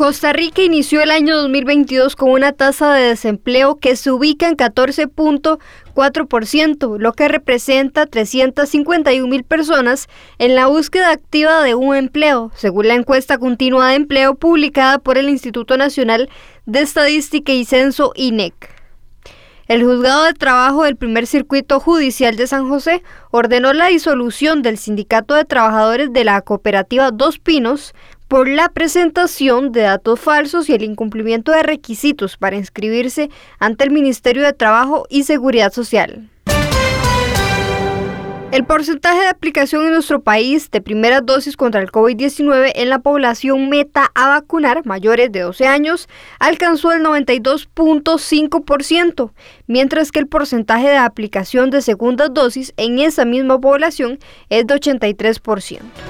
Costa Rica inició el año 2022 con una tasa de desempleo que se ubica en 14.4%, lo que representa 351 mil personas en la búsqueda activa de un empleo, según la encuesta continua de empleo publicada por el Instituto Nacional de Estadística y Censo INEC. El juzgado de trabajo del primer circuito judicial de San José ordenó la disolución del sindicato de trabajadores de la cooperativa Dos Pinos por la presentación de datos falsos y el incumplimiento de requisitos para inscribirse ante el Ministerio de Trabajo y Seguridad Social. El porcentaje de aplicación en nuestro país de primeras dosis contra el COVID-19 en la población meta a vacunar mayores de 12 años alcanzó el 92.5%, mientras que el porcentaje de aplicación de segundas dosis en esa misma población es de 83%.